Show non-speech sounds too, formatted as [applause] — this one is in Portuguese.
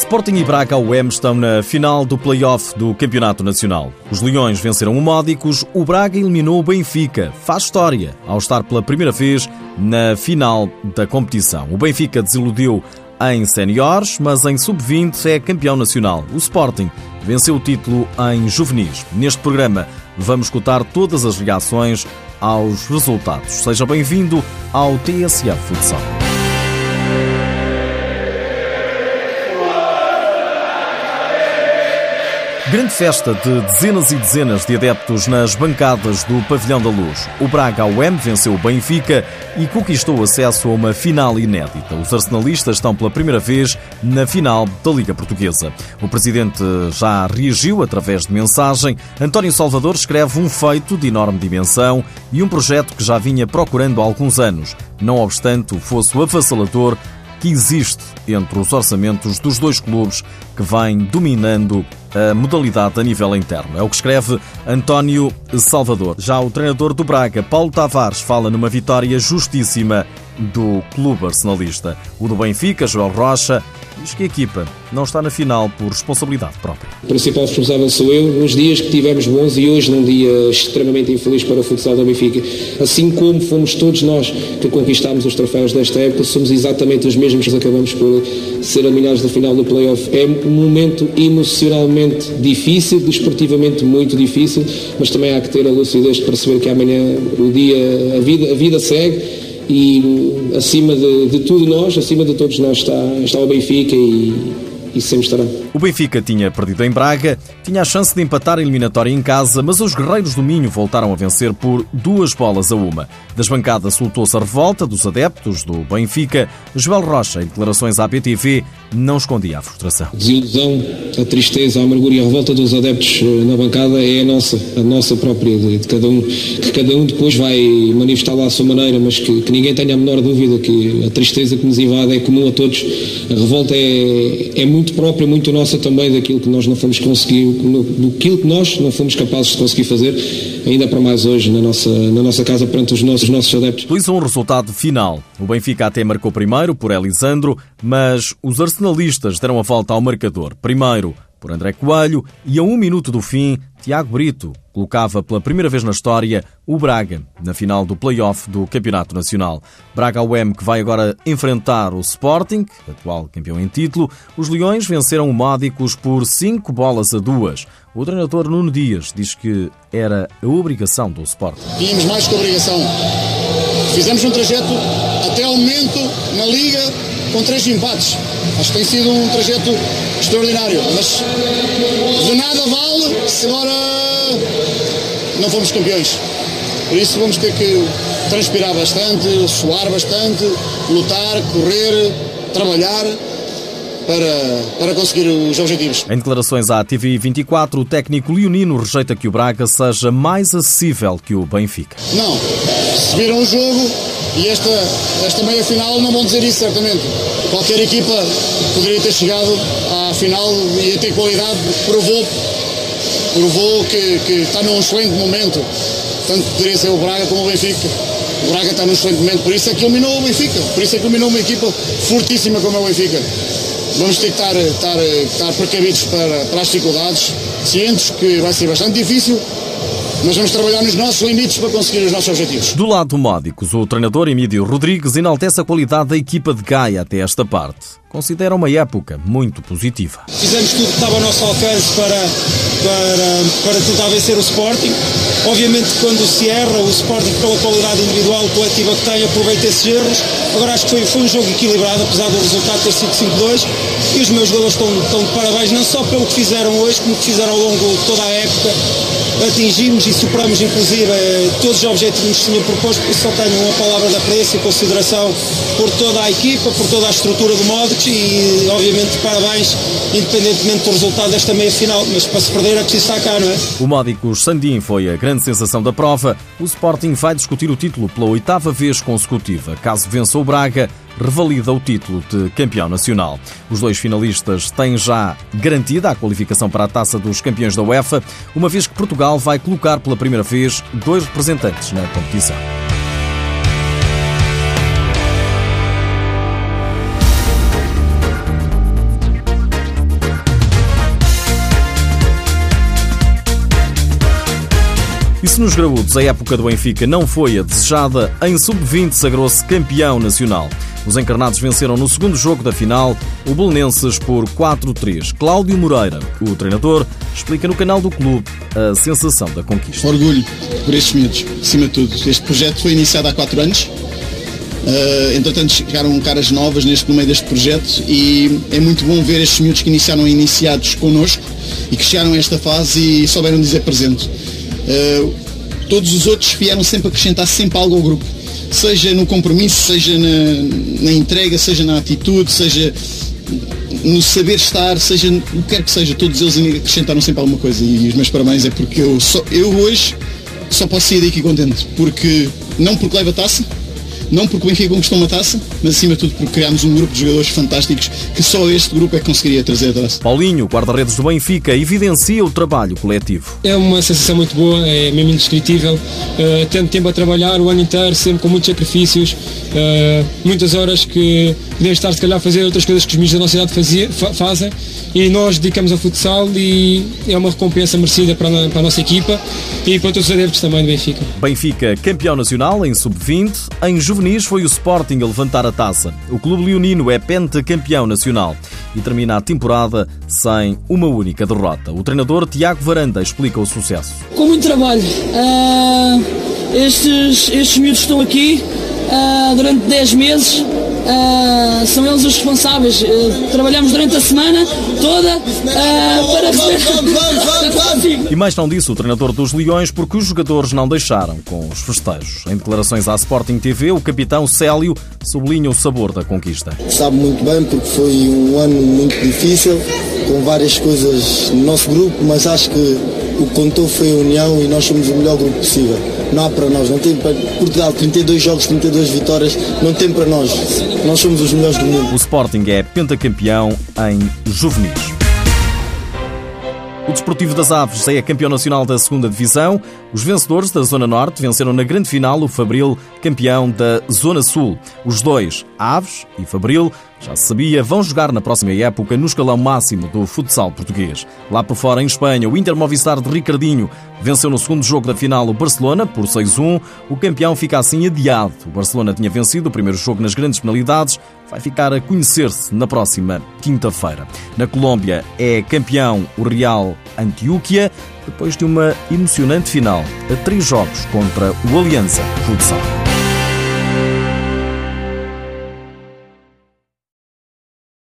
Sporting e Braga UEM estão na final do play-off do Campeonato Nacional. Os Leões venceram o Módicos, o Braga eliminou o Benfica. Faz história ao estar pela primeira vez na final da competição. O Benfica desiludiu em séniores, mas em sub-20 é campeão nacional. O Sporting venceu o título em juvenis. Neste programa vamos escutar todas as reações aos resultados. Seja bem-vindo ao TSF Futsal. Grande festa de dezenas e dezenas de adeptos nas bancadas do Pavilhão da Luz. O Braga ao M venceu o Benfica e conquistou acesso a uma final inédita. Os arsenalistas estão pela primeira vez na final da Liga Portuguesa. O presidente já reagiu através de mensagem. António Salvador escreve um feito de enorme dimensão e um projeto que já vinha procurando há alguns anos. Não obstante o fosso avassalador que existe entre os orçamentos dos dois clubes que vêm dominando a modalidade a nível interno. É o que escreve António Salvador. Já o treinador do Braga, Paulo Tavares, fala numa vitória justíssima do clube arsenalista. O do Benfica, João Rocha, diz que a equipa não está na final por responsabilidade própria. O principal responsável sou eu, nos dias que tivemos bons e hoje num dia extremamente infeliz para o futsal da Benfica. Assim como fomos todos nós que conquistámos os troféus desta época, somos exatamente os mesmos que acabamos por ser eliminados da final do playoff. É um momento emocionalmente difícil, desportivamente muito difícil, mas também há que ter a lucidez de perceber que amanhã o dia, a vida, a vida segue e acima de, de, tudo nós, acima de todos nós está, está o Benfica e, e sempre estará. O Benfica tinha perdido em Braga, tinha a chance de empatar a eliminatória em casa, mas os guerreiros do Minho voltaram a vencer por duas bolas a uma. Das bancadas soltou-se a revolta dos adeptos do Benfica. Joel Rocha, em declarações à BTV, não escondia a frustração. A desilusão, a tristeza, a amargura e a revolta dos adeptos eh, na bancada é a nossa, a nossa própria, de, cada um, que cada um depois vai manifestar lá à sua maneira, mas que, que, ninguém tenha a menor dúvida que a tristeza que nos invade é comum a todos. A revolta é, é muito própria, muito nossa também daquilo que nós não fomos conseguir, do que nós não fomos capazes de conseguir fazer, ainda para mais hoje na nossa, na nossa casa perante os nossos, os nossos adeptos. Luís, um resultado final. O Benfica até marcou primeiro por Elisandro, mas os arsenalistas deram a volta ao marcador. Primeiro por André Coelho e a um minuto do fim, Tiago Brito colocava pela primeira vez na história o Braga na final do play-off do Campeonato Nacional. Braga UEM que vai agora enfrentar o Sporting, atual campeão em título. Os Leões venceram o Módicos por 5 bolas a 2. O treinador Nuno Dias diz que era a obrigação do Sporting. Tínhamos mais que obrigação. Fizemos um trajeto até ao momento na Liga com três empates. Acho que tem sido um trajeto extraordinário, mas de nada vale se agora não fomos campeões. Por isso vamos ter que transpirar bastante, suar bastante, lutar, correr, trabalhar para, para conseguir os objetivos. Em declarações à TV24, o técnico leonino rejeita que o Braga seja mais acessível que o Benfica. Não. Se viram o jogo e esta, esta meia final, não vão dizer isso certamente. Qualquer equipa poderia ter chegado à final e ter qualidade, provou, provou que, que está num excelente momento. Tanto poderia ser o Braga como o Benfica. O Braga está num excelente momento, por isso é que eliminou o Benfica, por isso é que eliminou uma equipa fortíssima como é o Benfica vamos ter que estar, estar, estar precavidos para, para as dificuldades, cientes que vai ser bastante difícil, mas vamos trabalhar nos nossos limites para conseguir os nossos objetivos. Do lado do Módicos, o treinador Emílio Rodrigues enaltece a qualidade da equipa de Gaia até esta parte considera uma época muito positiva. Fizemos tudo que estava ao nosso alcance para, para, para tentar vencer o Sporting. Obviamente, quando se erra, o Sporting, pela qualidade individual coletiva que tem, aproveita esses erros. Agora, acho que foi, foi um jogo equilibrado, apesar do resultado ter sido 5-2. E os meus jogadores estão, estão de parabéns, não só pelo que fizeram hoje, como que fizeram ao longo de toda a época. Atingimos e superamos, inclusive, todos os objetivos que tinha proposto, por isso só tenho uma palavra de apreço e consideração por toda a equipa, por toda a estrutura do modo e, obviamente, parabéns, independentemente do resultado desta meia-final. Mas para se perder é? O Módicos Sandim foi a grande sensação da prova. O Sporting vai discutir o título pela oitava vez consecutiva. Caso vença o Braga, revalida o título de campeão nacional. Os dois finalistas têm já garantida a qualificação para a taça dos campeões da UEFA, uma vez que Portugal vai colocar pela primeira vez dois representantes na competição. Nos graúdos a época do Benfica não foi a desejada, em sub-20 sagrou-se campeão nacional. Os encarnados venceram no segundo jogo da final o Belenenses por 4-3. Cláudio Moreira, o treinador, explica no canal do clube a sensação da conquista. Orgulho por estes miúdos, acima de tudo. Este projeto foi iniciado há 4 anos. Uh, entretanto chegaram caras novas neste, no meio deste projeto e é muito bom ver estes miúdos que iniciaram iniciados connosco e que chegaram a esta fase e souberam dizer presente. Uh, todos os outros vieram sempre acrescentar sempre algo ao grupo seja no compromisso, seja na, na entrega, seja na atitude, seja no saber estar, seja o que quer que seja, todos eles acrescentaram sempre alguma coisa. E os meus parabéns é porque eu, só, eu hoje só posso sair daqui contente. Porque, não porque leva taça, não porque o Benfica conquistou uma taça, mas acima de tudo porque criámos um grupo de jogadores fantásticos que só este grupo é que conseguiria trazer a taça. Paulinho, guarda-redes do Benfica, evidencia o trabalho coletivo. É uma sensação muito boa, é mesmo indescritível. Uh, tendo tempo a trabalhar o ano inteiro, sempre com muitos sacrifícios, uh, muitas horas que podemos estar se calhar a fazer outras coisas que os miúdos da nossa idade fazia, fa fazem e nós dedicamos ao futsal e é uma recompensa merecida para a, para a nossa equipa e para todos os adeptos também do Benfica. Benfica, campeão nacional em sub-20, em foi o Sporting a levantar a taça. O clube leonino é pentacampeão nacional e termina a temporada sem uma única derrota. O treinador Tiago Varanda explica o sucesso. Com muito trabalho. Uh, estes, estes miúdos estão aqui uh, durante 10 meses Uh, são eles os responsáveis. Uh, trabalhamos durante a semana toda uh, para receber. [laughs] e mais não disse o treinador dos Leões porque os jogadores não deixaram com os festejos. Em declarações à Sporting TV, o capitão Célio sublinha o sabor da conquista. Sabe muito bem porque foi um ano muito difícil, com várias coisas no nosso grupo, mas acho que o que contou foi a união e nós somos o melhor grupo possível. Não há para nós, não tem para Portugal, 32 jogos, 32 vitórias, não tem para nós. Nós somos os melhores do mundo. O Sporting é pentacampeão em juvenis. O Desportivo das Aves é campeão nacional da segunda Divisão. Os vencedores da Zona Norte venceram na grande final o Fabril, campeão da Zona Sul. Os dois, Aves e Fabril, já se sabia, vão jogar na próxima época no escalão máximo do futsal português. Lá por fora, em Espanha, o Inter Movistar de Ricardinho venceu no segundo jogo da final o Barcelona por 6-1. O campeão fica assim adiado. O Barcelona tinha vencido o primeiro jogo nas grandes penalidades, vai ficar a conhecer-se na próxima quinta-feira. Na Colômbia é campeão o Real Antioquia, depois de uma emocionante final a três jogos contra o Aliança Futsal.